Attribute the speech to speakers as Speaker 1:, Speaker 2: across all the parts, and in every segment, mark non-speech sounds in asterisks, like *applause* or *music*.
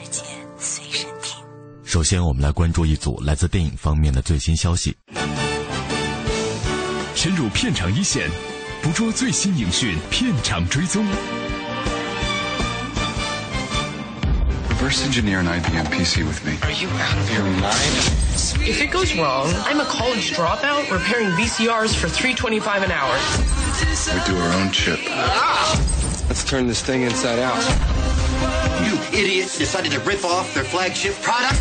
Speaker 1: 听。
Speaker 2: 首先，我们来关注一组来自电影方面的最新消息。
Speaker 3: 深入片场一线，捕捉最新影讯，片场追踪。
Speaker 4: Reverse engineer an IBM PC with me.
Speaker 5: Are you out of your mind? If it goes wrong, I'm a college dropout repairing VCRs for 325 an hour.
Speaker 4: We do our own chip.
Speaker 6: Let's turn this thing inside out.
Speaker 7: You idiots decided to rip off their flagship product?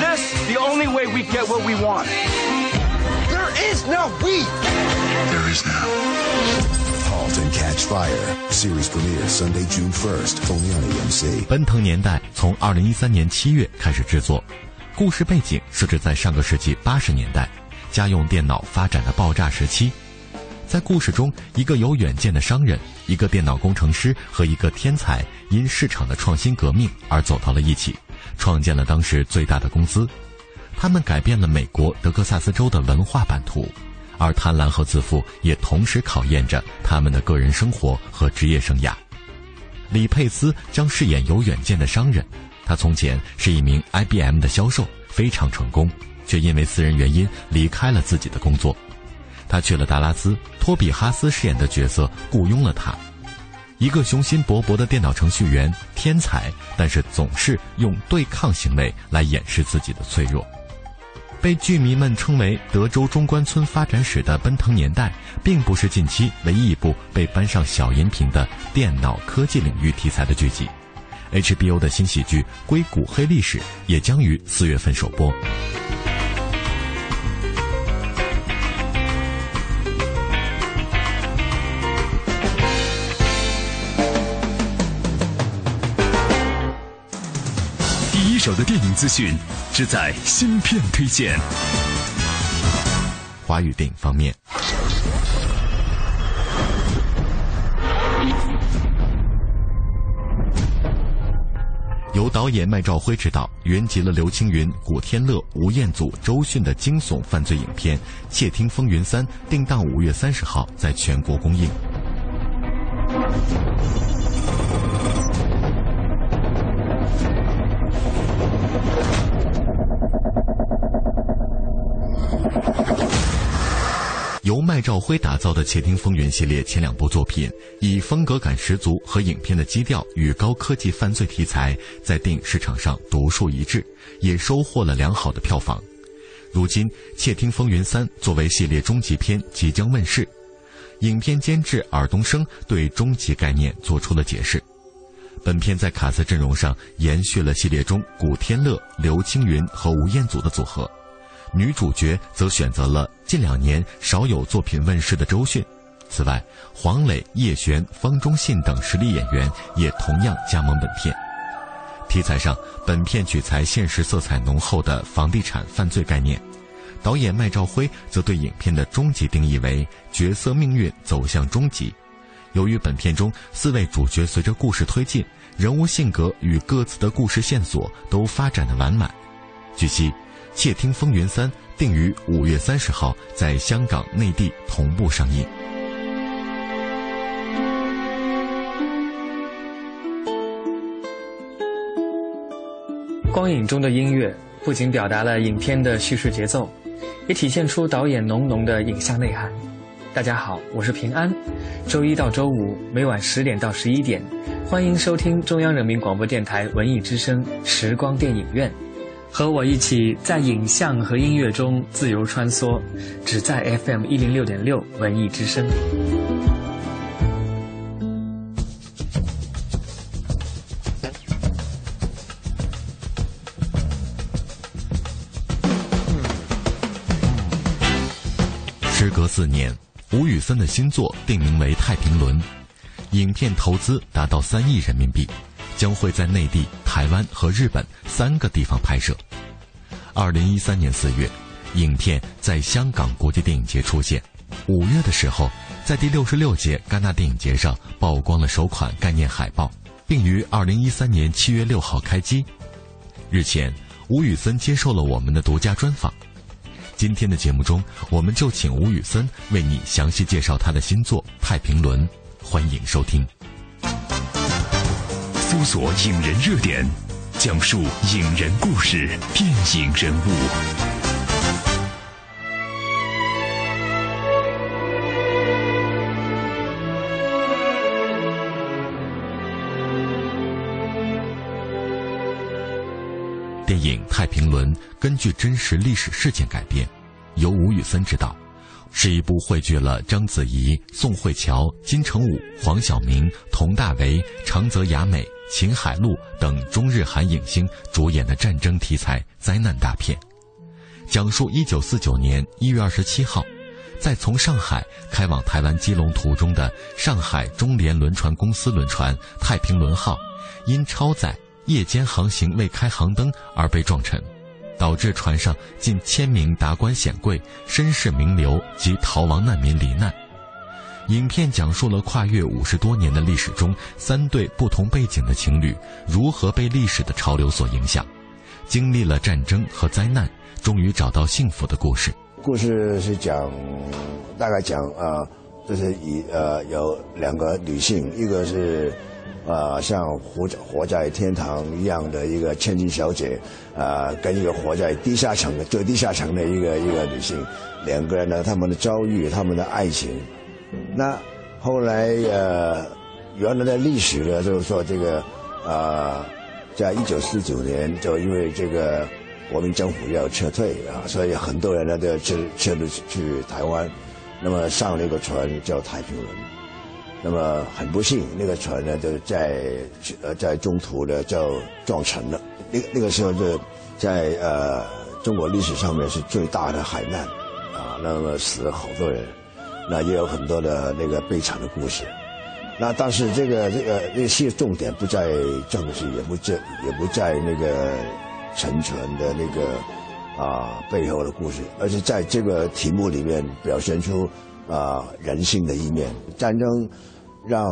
Speaker 8: This the only way we get what we want.
Speaker 6: There is no we.
Speaker 4: There is now.
Speaker 9: Halt and Catch Fire series premiere Sunday, June 1st, only on AMC.
Speaker 2: 奔腾年代从二零一三年七月开始制作，故事背景设置在上个世纪八十年代，家用电脑发展的爆炸时期。 在故事中，一个有远见的商人、一个电脑工程师和一个天才，因市场的创新革命而走到了一起，创建了当时最大的公司。他们改变了美国德克萨斯州的文化版图，而贪婪和自负也同时考验着他们的个人生活和职业生涯。李佩斯将饰演有远见的商人，他从前是一名 IBM 的销售，非常成功，却因为私人原因离开了自己的工作。他去了达拉斯，托比哈斯饰演的角色雇佣了他，一个雄心勃勃的电脑程序员，天才，但是总是用对抗行为来掩饰自己的脆弱。被剧迷们称为德州中关村发展史的《奔腾年代》，并不是近期唯一一部被搬上小荧屏的电脑科技领域题材的剧集。HBO 的新喜剧《硅谷黑历史》也将于四月份首播。
Speaker 3: 的电影资讯，只在新片推荐。
Speaker 2: 华语电影方面，由导演麦兆辉执导，云集了刘青云、古天乐、吴彦祖、周迅的惊悚犯罪影片《窃听风云三》，定档五月三十号在全国公映。由麦兆辉打造的《窃听风云》系列前两部作品，以风格感十足和影片的基调与高科技犯罪题材，在电影市场上独树一帜，也收获了良好的票房。如今，《窃听风云三》作为系列终极篇即将问世，影片监制尔冬升对终极概念做出了解释。本片在卡斯阵容上延续了系列中古天乐、刘青云和吴彦祖的组合。女主角则选择了近两年少有作品问世的周迅。此外，黄磊、叶璇、方中信等实力演员也同样加盟本片。题材上，本片取材现实色彩浓厚的房地产犯罪概念。导演麦兆辉则对影片的终极定义为角色命运走向终极。由于本片中四位主角随着故事推进，人物性格与各自的故事线索都发展的完满。据悉。《窃听风云三》定于五月三十号在香港、内地同步上映。
Speaker 10: 光影中的音乐不仅表达了影片的叙事节奏，也体现出导演浓浓的影像内涵。大家好，我是平安。周一到周五每晚十点到十一点，欢迎收听中央人民广播电台文艺之声时光电影院。和我一起在影像和音乐中自由穿梭，只在 FM 一零六点六文艺之声。
Speaker 2: 时隔四年，吴宇森的新作定名为《太平轮》，影片投资达到三亿人民币，将会在内地、台湾和日本三个地方拍摄。二零一三年四月，影片在香港国际电影节出现。五月的时候，在第六十六届戛纳电影节上曝光了首款概念海报，并于二零一三年七月六号开机。日前，吴宇森接受了我们的独家专访。今天的节目中，我们就请吴宇森为你详细介绍他的新作《太平轮》，欢迎收听。
Speaker 3: 搜索影人热点，讲述影人故事，电影人物。
Speaker 2: 电影《太平轮》根据真实历史事件改编，由吴宇森执导，是一部汇聚了章子怡、宋慧乔、金城武、黄晓明、佟大为、长泽雅美、秦海璐等中日韩影星主演的战争题材灾难大片，讲述1949年1月27号，在从上海开往台湾基隆途中的上海中联轮船公司轮船“太平轮号”，因超载。夜间航行未开航灯而被撞沉，导致船上近千名达官显贵、绅士名流及逃亡难民罹难。影片讲述了跨越五十多年的历史中，三对不同背景的情侣如何被历史的潮流所影响，经历了战争和灾难，终于找到幸福的故事。
Speaker 11: 故事是讲，大概讲啊，就是以呃有两个女性，一个是。啊，像活活在天堂一样的一个千金小姐，啊，跟一个活在地下城的最地下城的一个一个女性，两个人呢，他们的遭遇，他们的爱情。那后来呃，原来的历史呢，就是说这个啊，在一九四九年，就因为这个国民政府要撤退啊，所以很多人呢都要撤撤了去台湾，那么上了一个船叫太平轮。那么很不幸，那个船呢，就在呃在中途呢就撞沉了。那那个时候就在呃中国历史上面是最大的海难，啊，那么死了好多人，那也有很多的那个悲惨的故事。那但是这个这个这些重点不在政治，也不在也不在那个沉船的那个啊背后的故事，而是在这个题目里面表现出。啊，人性的一面，战争让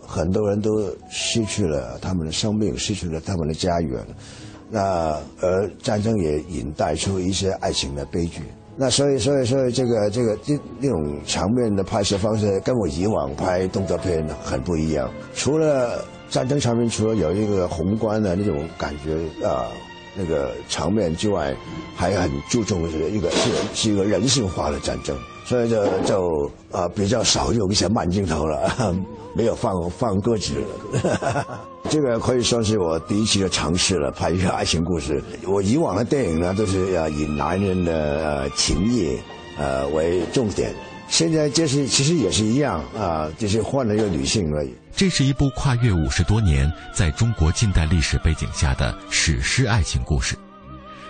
Speaker 11: 很多人都失去了他们的生命，失去了他们的家园。那而战争也引带出一些爱情的悲剧。那所以，所以，所以这个这个这那种场面的拍摄方式，跟我以往拍动作片很不一样。除了战争场面，除了有一个宏观的那种感觉啊，那个场面之外，还很注重的是一个是是一个人性化的战争。所以就就啊比较少用一些慢镜头了，*laughs* 没有放放鸽子。*laughs* 这个可以说是我第一期的尝试了，拍一个爱情故事。我以往的电影呢都是要以男人的情谊呃为重点，现在就是其实也是一样啊，就是换了一个女性而已。
Speaker 2: 这是一部跨越五十多年，在中国近代历史背景下的史诗爱情故事，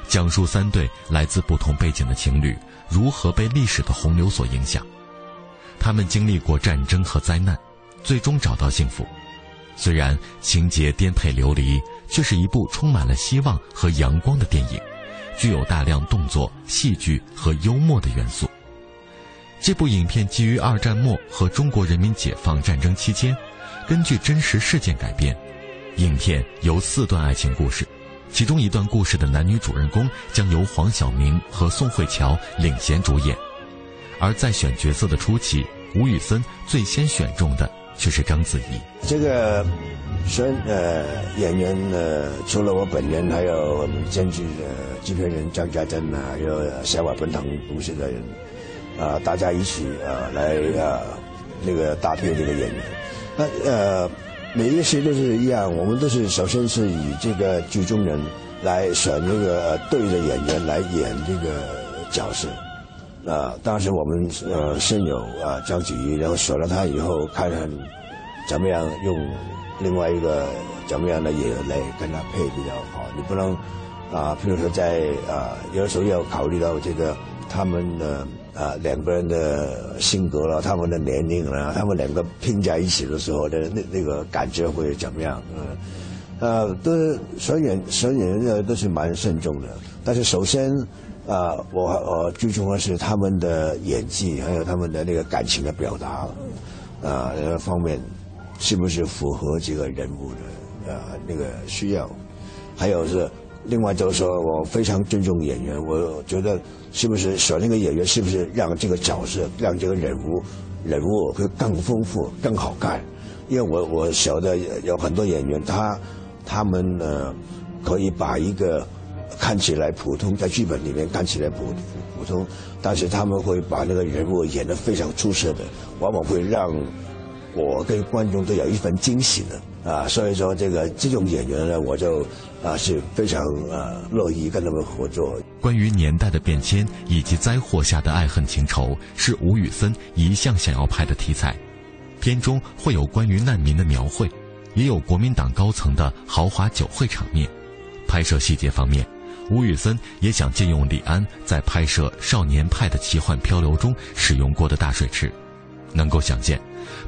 Speaker 2: 讲述三对来自不同背景的情侣。如何被历史的洪流所影响？他们经历过战争和灾难，最终找到幸福。虽然情节颠沛流离，却是一部充满了希望和阳光的电影，具有大量动作、戏剧和幽默的元素。这部影片基于二战末和中国人民解放战争期间，根据真实事件改编。影片由四段爱情故事。其中一段故事的男女主人公将由黄晓明和宋慧乔领衔主演，而在选角色的初期，吴宇森最先选中的却是章子怡。
Speaker 11: 这个选呃演员呢，除了我本人，还有我们监制的制片人张家珍啊，还有小瓦奔腾公司的人啊，大家一起啊来啊那个搭配这个演员。那呃。每一个戏都是一样，我们都是首先是以这个剧中人来选这个对的演员来演这个角色。啊，当时我们呃先有啊张子怡，然后选了她以后，看看怎么样用另外一个怎么样的演员来跟她配比较好。你不能啊，譬如说在啊，有时候要考虑到这个他们的。啊，两个人的性格了，他们的年龄了，他们两个拼在一起的时候的那那个感觉会怎么样？嗯，呃，都选演选演员的都是蛮慎重的。但是首先，啊，我我最重要是他们的演技，还有他们的那个感情的表达，啊，方面是不是符合这个人物的啊那个需要？还有是另外就是说我非常尊重演员，我觉得是不是选那个演员，是不是让这个角色让这个人物人物会更丰富、更好看？因为我我晓得有很多演员他。他们呢，可以把一个看起来普通，在剧本里面看起来普普通，但是他们会把那个人物演得非常出色的，往往会让我跟观众都有一份惊喜的啊。所以说，这个这种演员呢，我就啊是非常啊乐意跟他们合作。
Speaker 2: 关于年代的变迁以及灾祸下的爱恨情仇，是吴宇森一向想要拍的题材。片中会有关于难民的描绘。也有国民党高层的豪华酒会场面。拍摄细节方面，吴宇森也想借用李安在拍摄《少年派的奇幻漂流》中使用过的大水池。能够想见，《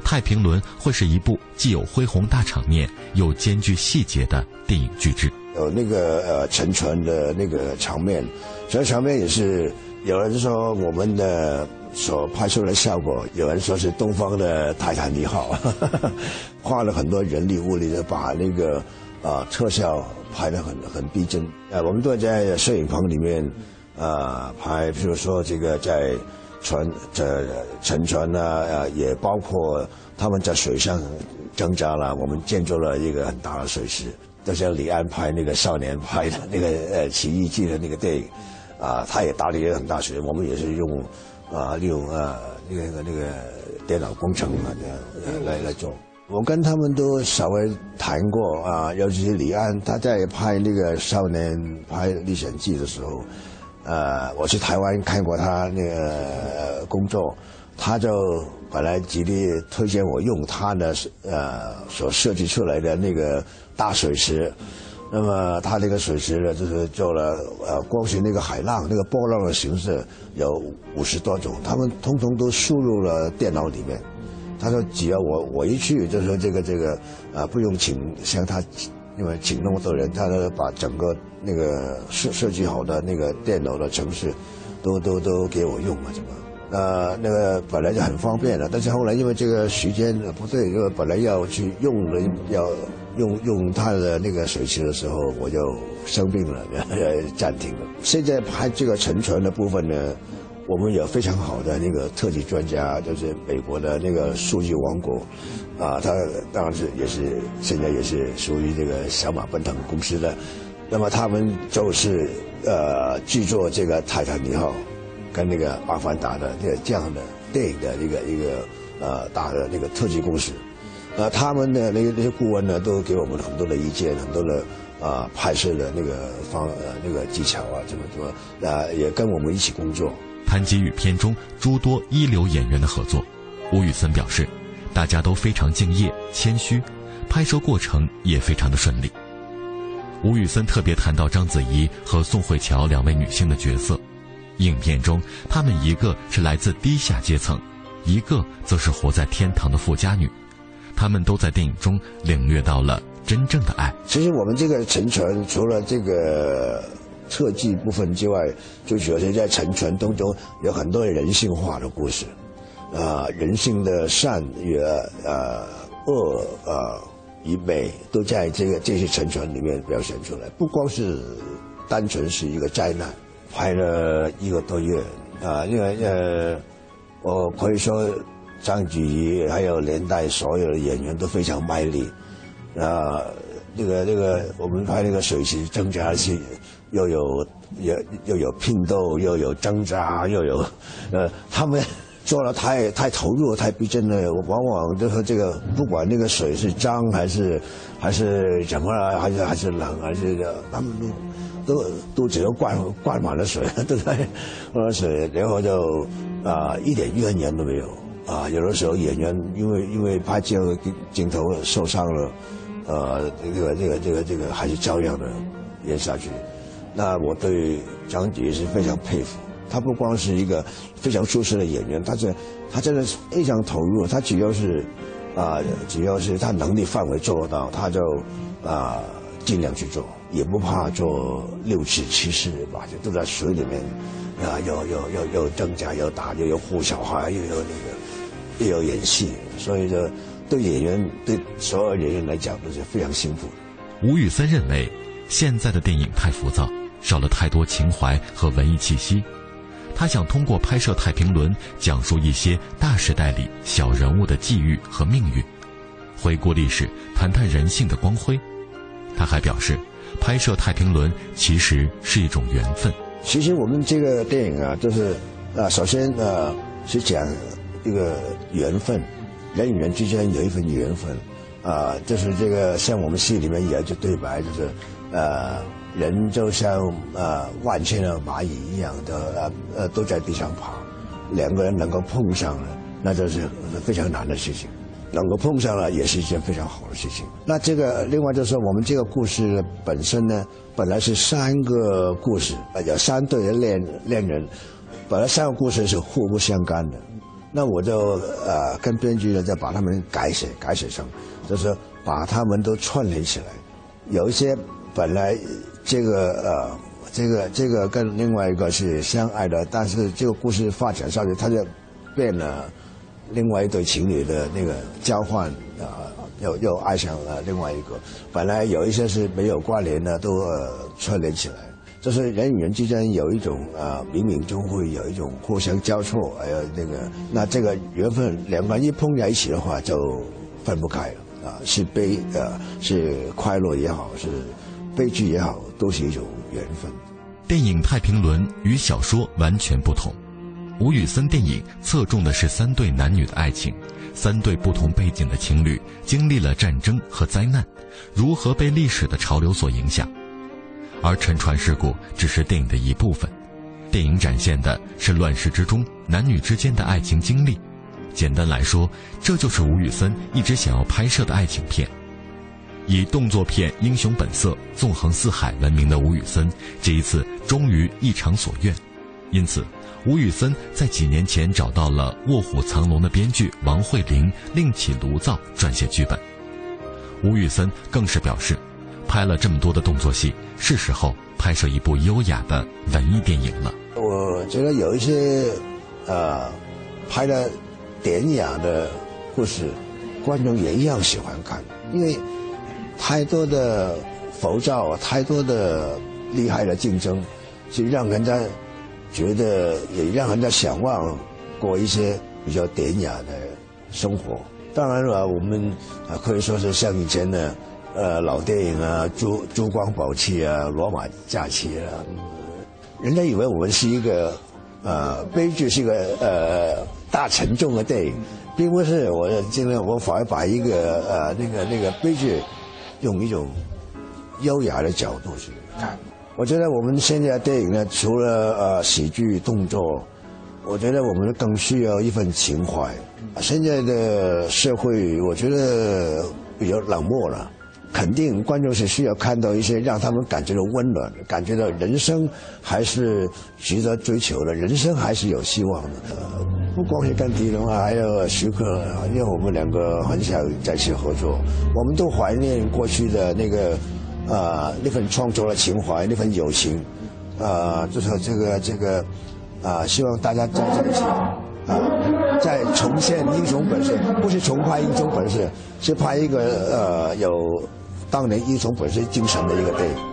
Speaker 2: 太平轮》会是一部既有恢宏大场面又兼具细节的电影巨制。
Speaker 11: 有那个呃沉船的那个场面，这场面也是有人说我们的。所拍出来的效果，有人说是东方的泰坦尼克号，*laughs* 花了很多人力物力的把那个啊特效拍得很很逼真。呃，我们都在摄影棚里面啊拍，比如说这个在船这沉船呢，呃，也包括他们在水上挣扎了。我们建筑了一个很大的水池，就像李安拍那个少年拍的 *laughs* 那个呃奇遇记的那个电影，啊，他也搭了一很大学，我们也是用。啊，利用啊那个那个电脑工程啊这样来来做。我跟他们都稍微谈过啊，尤其是李安，他在拍那个《少年拍历险记》的时候，呃，我去台湾看过他那个工作，他就本来极力推荐我用他的呃所设计出来的那个大水池。那么他那个水池呢，就是做了呃，光学那个海浪那个波浪的形式有五十多种，他们通通都输入了电脑里面。他说只要我我一去，就说这个这个啊，不用请像他，因为请那么多人，他都把整个那个设设计好的那个电脑的程式，都都都给我用了，怎么？呃，那个本来就很方便了，但是后来因为这个时间不对，因为本来要去用了要。用用他的那个水池的时候，我就生病了，*laughs* 暂停了。现在拍这个沉船的部分呢，我们有非常好的那个特技专家，就是美国的那个数据王国，啊，他当然是也是现在也是属于这个小马奔腾公司的。那么他们就是呃制作这个泰坦尼克号跟那个阿凡达的这个这样的电影的一个一个呃大的那个特技公司。呃，他们的那些那些顾问呢，都给我们很多的意见，很多的啊拍摄的那个方呃那个技巧啊，怎么怎么啊，也跟我们一起工作。
Speaker 2: 谈及与片中诸多一流演员的合作，吴宇森表示，大家都非常敬业、谦虚，拍摄过程也非常的顺利。吴宇森特别谈到章子怡和宋慧乔两位女性的角色，影片中她们一个是来自低下阶层，一个则是活在天堂的富家女。他们都在电影中领略到了真正的爱。
Speaker 11: 其实我们这个沉船，除了这个特技部分之外，就主要是在沉船当中有很多人性化的故事，啊，人性的善与呃恶啊与美都在这个这些沉船里面表现出来。不光是单纯是一个灾难，拍了一个多月啊，因为呃，我可以说。张子怡还有连带所有的演员都非常卖力，啊，那个那个我们拍那个水池挣扎戏，又有又又有拼斗，又有挣扎，又有，呃，他们做的太太投入，太逼真了。往往就说这个不管那个水是脏还是还是怎么了，还是还是冷还是个他们都都都只要灌灌满了水，对不对？灌了水，然后就啊一点怨言都没有。啊，有的时候演员因为因为拍这个镜头受伤了，呃，这个这个这个这个还是照样的演下去。那我对张杰是非常佩服，他不光是一个非常出色的演员，他是他真的是非常投入。他只要是啊，只要是他能力范围做到，他就啊尽量去做，也不怕做六次、七次、吧，就，都在水里面，啊，又又又又挣扎，又打，又有护小孩，又有那个，又有演戏，所以说对演员对所有演员来讲都是非常辛苦
Speaker 2: 的。吴宇森认为，现在的电影太浮躁，少了太多情怀和文艺气息。他想通过拍摄《太平轮》，讲述一些大时代里小人物的际遇和命运，回顾历史，谈谈人性的光辉。他还表示，拍摄《太平轮》其实是一种缘分。
Speaker 11: 其实我们这个电影啊，就是啊，首先啊是讲一个缘分，人与人之间有一份缘分啊，就是这个像我们戏里面有一句对白，就是呃，人就像呃万千的蚂蚁一样的呃呃都在地上爬，两个人能够碰上了，那就是非常难的事情。能够碰上了也是一件非常好的事情。那这个另外就是我们这个故事本身呢，本来是三个故事，有三对恋恋人，本来三个故事是互不相干的。那我就呃跟编剧呢，再把他们改写改写成，就是把他们都串联起来。有一些本来这个呃这个这个跟另外一个是相爱的，但是这个故事发展上去，他就变了。另外一对情侣的那个交换啊，又又爱上了另外一个。本来有一些是没有关联的，都串联起来。就是人与人之间有一种啊，冥冥中会有一种互相交错，还有那个，那这个缘分两个人一碰在一起的话，就分不开了啊。是悲啊，是快乐也好，是悲剧也好，都是一种缘分。
Speaker 2: 电影《太平轮》与小说完全不同。吴宇森电影侧重的是三对男女的爱情，三对不同背景的情侣经历了战争和灾难，如何被历史的潮流所影响？而沉船事故只是电影的一部分，电影展现的是乱世之中男女之间的爱情经历。简单来说，这就是吴宇森一直想要拍摄的爱情片。以动作片《英雄本色》纵横四海闻名的吴宇森，这一次终于一偿所愿，因此。吴宇森在几年前找到了《卧虎藏龙》的编剧王慧玲，另起炉灶撰写剧本。吴宇森更是表示，拍了这么多的动作戏，是时候拍摄一部优雅的文艺电影了。
Speaker 11: 我觉得有一些，呃，拍的典雅的故事，观众也一样喜欢看，因为太多的浮躁，太多的厉害的竞争，就让人家。觉得也让人家想望过一些比较典雅的生活。当然了，我们啊可以说是像以前的呃老电影啊，《珠珠光宝气》啊，《罗马假期》啊，人家以为我们是一个呃悲剧，是一个呃大沉重的电影，并不是。我尽量我反而把一个呃那个那个悲剧用一种优雅的角度去看。我觉得我们现在电影呢，除了呃喜剧动作，我觉得我们更需要一份情怀。现在的社会，我觉得比较冷漠了，肯定观众是需要看到一些让他们感觉到温暖，感觉到人生还是值得追求的，人生还是有希望的。不光是跟狄龙啊，还有徐克，因为我们两个很想再次合作，我们都怀念过去的那个。啊，那份创作的情怀，那份友情，啊，就是这个这个，啊，希望大家在这个啊，再重现英雄本色，不是重拍英雄本色，是拍一个呃有当年英雄本身精神的一个电影。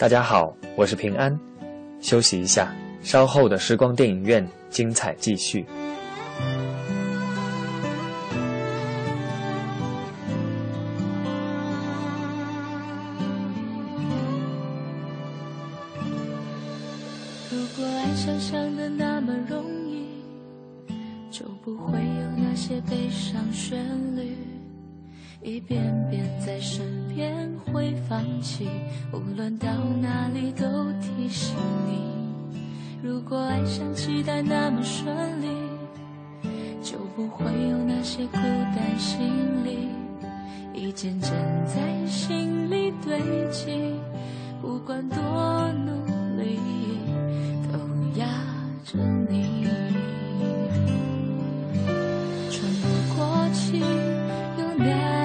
Speaker 12: 大家好，我是平安。休息一下，稍后的时光电影院精彩继续。如果爱想象的那么容易，就不会有那些悲伤旋律，一遍遍在。起，无论到哪里都提醒你。如果爱像期待那么顺利，就不会有那些孤单心里，一件件在心里堆积，不管多努力，都压着你。喘不过气，又难。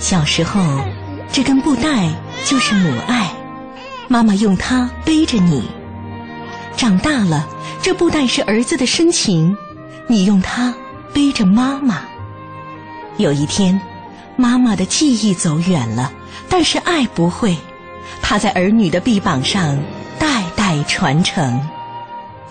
Speaker 13: 小时候，这根布带就是母爱。妈妈用它背着你。长大了，这布袋是儿子的深情，你用它背着妈妈。有一天，妈妈的记忆走远了，但是爱不会，它在儿女的臂膀上代代传承。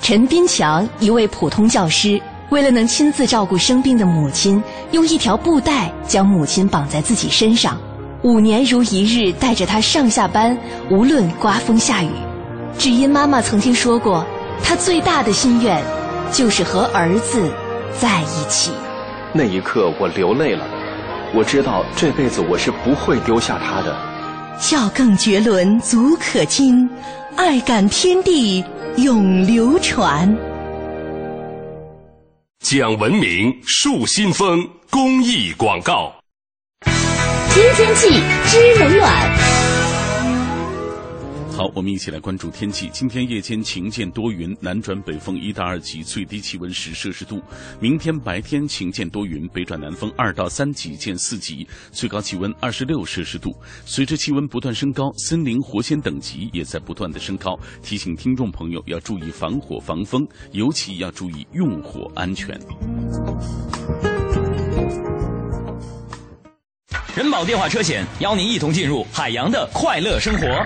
Speaker 14: 陈斌强，一位普通教师，为了能亲自照顾生病的母亲，用一条布带将母亲绑在自己身上，五年如一日带着她上下班，无论刮风下雨。只因妈妈曾经说过，她最大的心愿就是和儿子在一起。
Speaker 15: 那一刻，我流泪了。我知道这辈子我是不会丢下他的。
Speaker 13: 孝更绝伦足可惊，爱感天地永流传。
Speaker 16: 讲文明树新风公益广告。
Speaker 17: 新天气知冷暖。
Speaker 18: 好，我们一起来关注天气。今天夜间晴间多云，南转北风一到二级，最低气温十摄氏度。明天白天晴间多云，北转南风二到三级见四级，最高气温二十六摄氏度。随着气温不断升高，森林火险等级也在不断的升高，提醒听众朋友要注意防火防风，尤其要注意用火安全。
Speaker 19: 人保电话车险邀您一同进入海洋的快乐生活。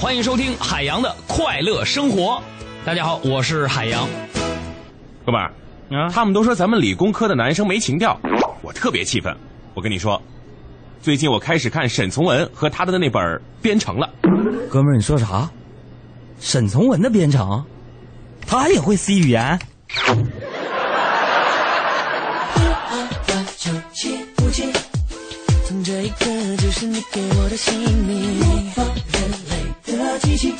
Speaker 19: 欢迎收听海洋的快乐生活。大家好，我是海洋。
Speaker 20: 哥们儿，啊，他们都说咱们理工科的男生没情调，我特别气愤。我跟你说，最近我开始看沈从文和他的那本《编程》了。
Speaker 21: 哥们儿，你说啥？沈从文的《编程》，他也会 C 语言？*laughs* 这一刻就是你给我的姓名。的机器，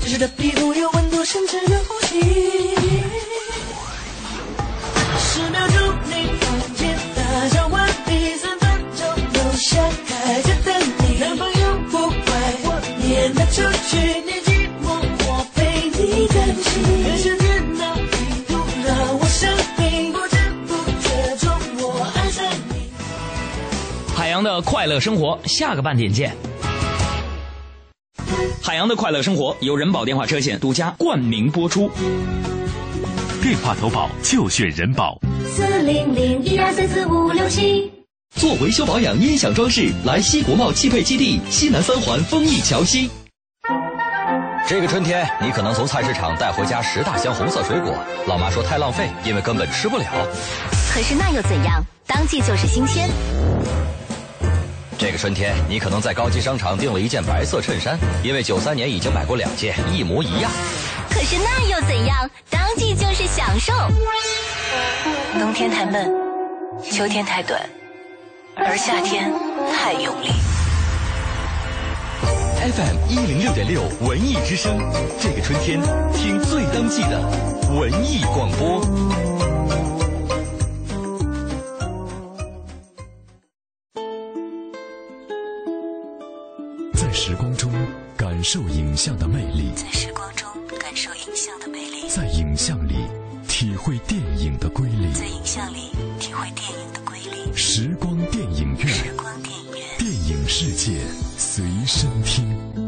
Speaker 21: 真实的皮肤有温度，甚至有呼吸。十秒钟你房间大小完毕，三分钟留下开着等你。男朋友不怪我，撵他出去，你寂寞我陪你担心。看着电脑地图让我生病，不知不觉中我爱上你。
Speaker 19: 海洋的快乐生活，下个半点见。海洋的快乐生活由人保电话车险独家冠名播出。
Speaker 3: 电话投保就选人保。
Speaker 17: 四零零一二三四五六七。
Speaker 22: 做维修保养、音响装饰，来西国贸汽配基地西南三环丰益桥西。
Speaker 23: 这个春天，你可能从菜市场带回家十大箱红色水果，老妈说太浪费，因为根本吃不了。
Speaker 1: 可是那又怎样？当季就是新鲜。
Speaker 23: 这个春天，你可能在高级商场订了一件白色衬衫，因为九三年已经买过两件，一模一样。
Speaker 1: 可是那又怎样？当季就是享受。冬天太闷，秋天太短，而夏天太用力。
Speaker 22: FM 一零六点六文艺之声，这个春天听最当季的文艺广播。
Speaker 3: 受影像的魅力，
Speaker 1: 在时光中感受影像的魅力，
Speaker 3: 在影像里体会电影的瑰丽，
Speaker 1: 在影像里体会电影的瑰丽。
Speaker 3: 时光电影院，
Speaker 1: 时光电影院，
Speaker 3: 电影世界随身听。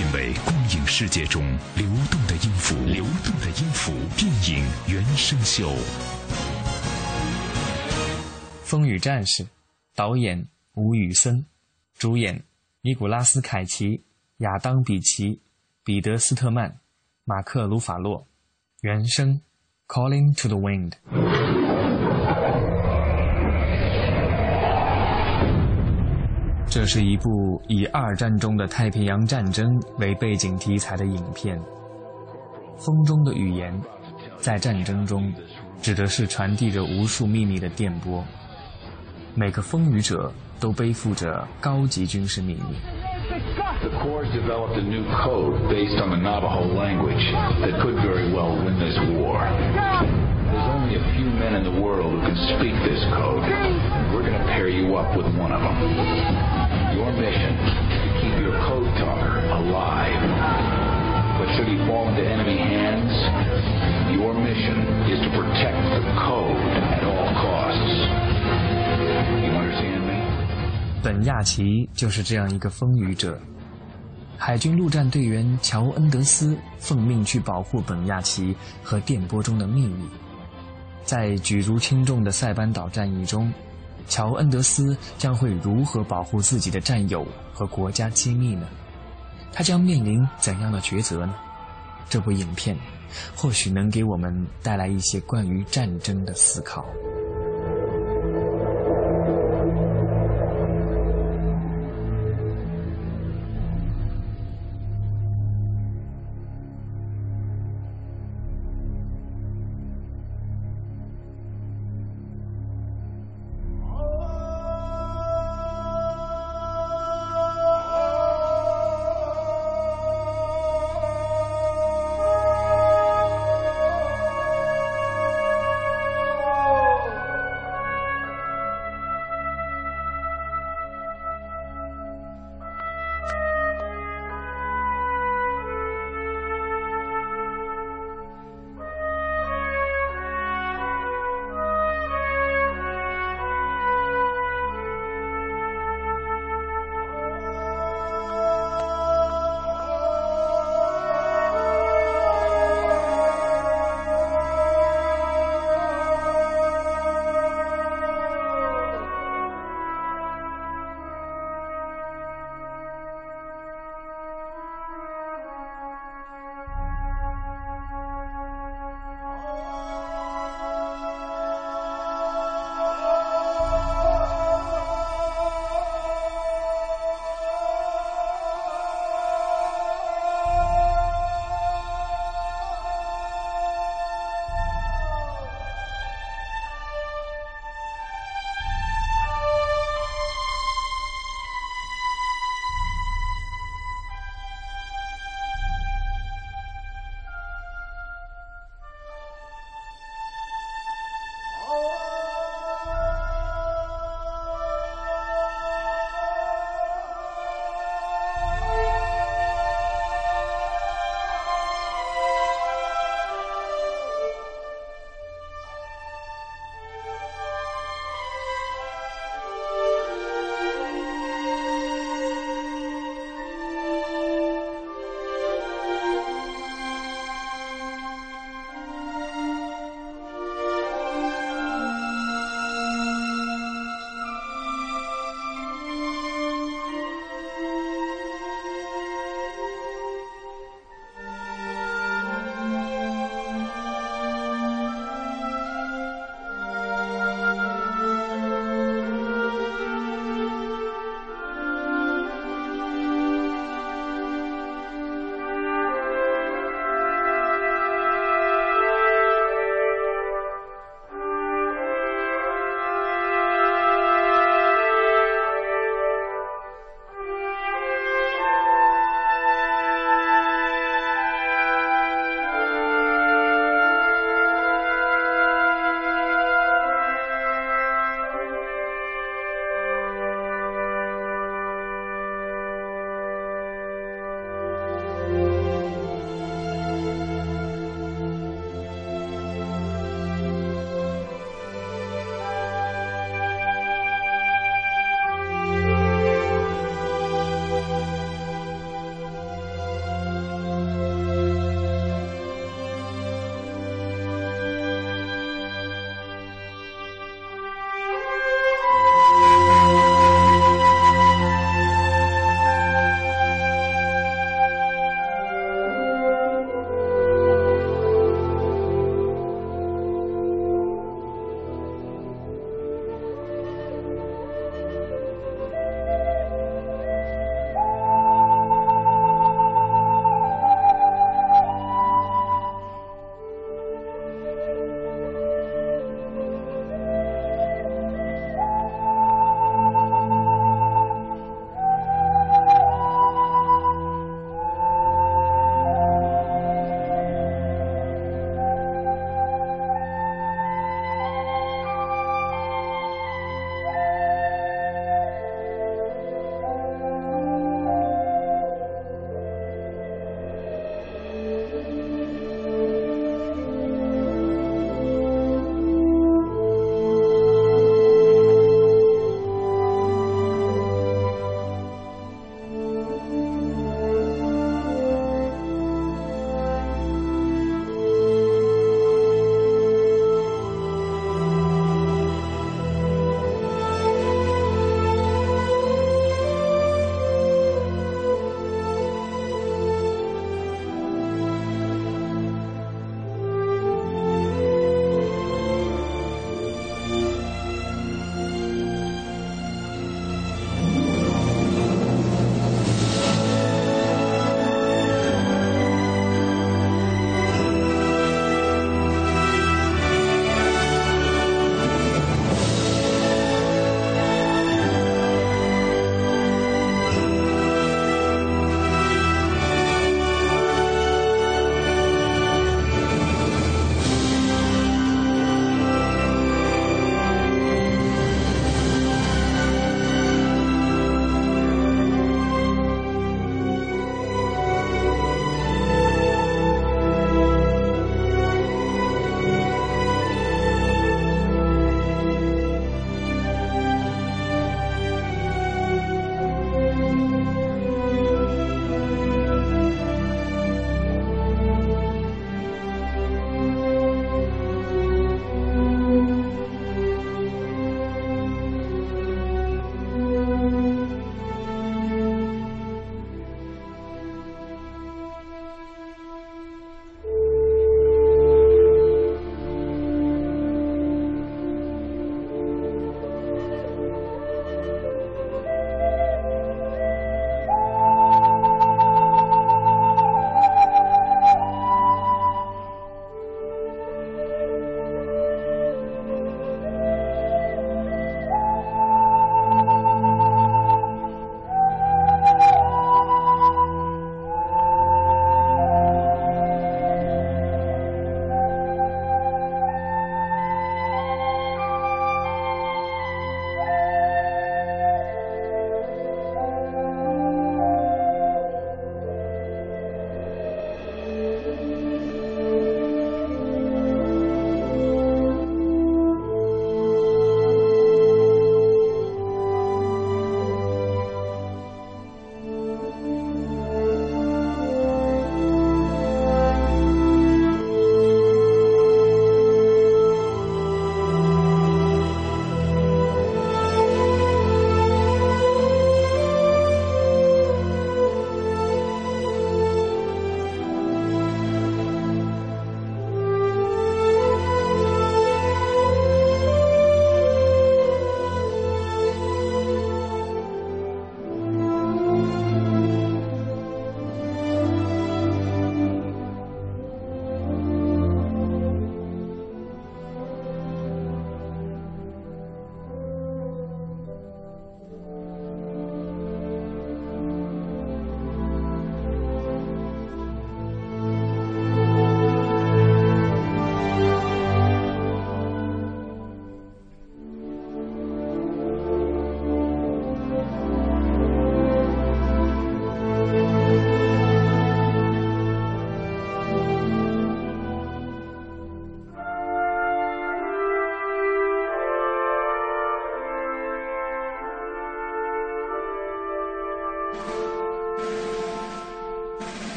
Speaker 3: 品味光影世界中流动的音符，流动的音符。电影原声秀，《
Speaker 10: 风雨战士》，导演吴宇森，主演尼古拉斯凯奇、亚当比奇、彼得斯特曼、马克鲁法洛，原声《Calling to the Wind》。这是一部以二战中的太平洋战争为背景题材的影片。风中的语言，在战争中，指的是传递着无数秘密的电波。每个风雨者都背负着高级军事秘密。
Speaker 24: The Corps developed a new code based on the Navajo language that could very well win this war. There's only a few men in the world who can speak this code. We're going to pair you up with one of them. Your mission is to keep your code talker alive. But should he fall into enemy hands, your mission is to protect the code at all costs. You understand me?
Speaker 10: 本亚奇就是这样一个风雨者。海军陆战队员乔恩德斯奉命去保护本亚奇和电波中的秘密。 在举足轻重的塞班岛战役中，乔恩德斯将会如何保护自己的战友和国家机密呢？他将面临怎样的抉择呢？这部影片或许能给我们带来一些关于战争的思考。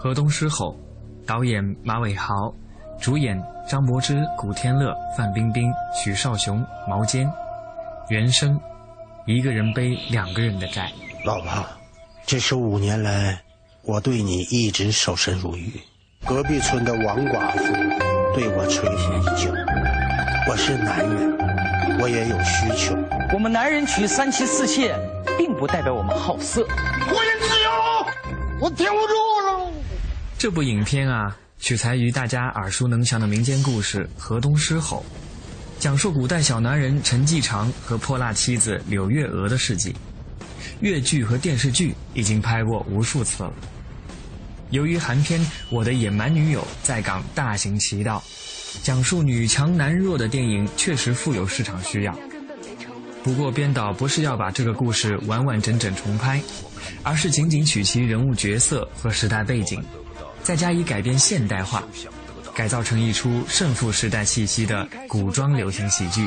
Speaker 10: 河东狮吼，导演马伟豪，主演张柏芝、古天乐、范冰冰、许绍雄、毛尖，原声，一个人背两个人的债。
Speaker 25: 老婆，这十五年来，我对你一直守身如玉。隔壁村的王寡妇对我垂涎已久，我是男人，我也有需求。
Speaker 26: 我们男人娶三妻四妾，并不代表我们好色。
Speaker 6: 我也自由，我挺不住了。
Speaker 10: 这部影片啊，取材于大家耳熟能详的民间故事《河东狮吼》，讲述古代小男人陈继常和泼辣妻子柳月娥的事迹。粤剧和电视剧已经拍过无数次了。由于韩片《我的野蛮女友》在港大行其道，讲述女强男弱的电影确实富有市场需要。不过，编导不是要把这个故事完完整整重拍，而是仅仅取其人物角色和时代背景，再加以改编现代化，改造成一出胜负时代气息的古装流行喜剧。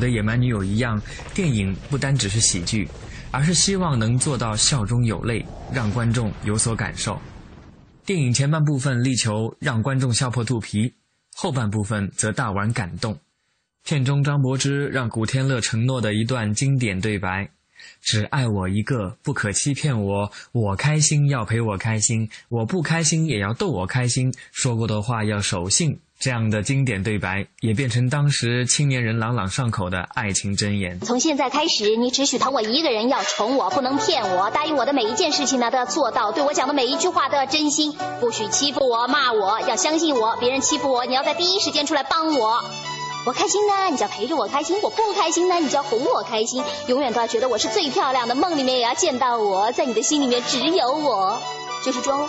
Speaker 10: 的野蛮女友一样，电影不单只是喜剧，而是希望能做到笑中有泪，让观众有所感受。电影前半部分力求让观众笑破肚皮，后半部分则大玩感动。片中张柏芝让古天乐承诺的一段经典对白：“只爱我一个，不可欺骗我。我开心要陪我开心，我不开心也要逗我开心。说过的话要守信。”这样的经典对白也变成当时青年人朗朗上口的爱情箴言。
Speaker 12: 从现在开始，你只许疼我一个人，要宠我，不能骗我。答应我的每一件事情呢，都要做到；对我讲的每一句话都要真心，不许欺负我、骂我，要相信我。别人欺负我，你要在第一时间出来帮我。我开心呢，你就要陪着我开心；我不开心呢，你就要哄我开心。永远都要觉得我是最漂亮的，梦里面也要见到我，在你的心里面只有我，就是装。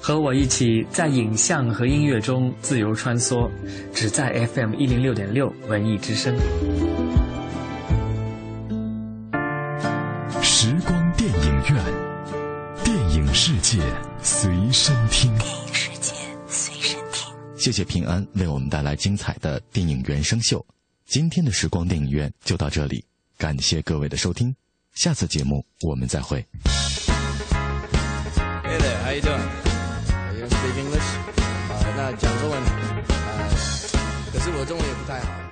Speaker 10: 和我一起在影像和音乐中自由穿梭，只在 FM 一零六点六文艺之声。
Speaker 3: 时光电影院，电影世界随身听。
Speaker 13: 电影世界随身听。
Speaker 2: 谢谢平安为我们带来精彩的电影原声秀。今天的时光电影院就到这里，感谢各位的收听，下次节目我们再会。
Speaker 27: 我中文也不太好。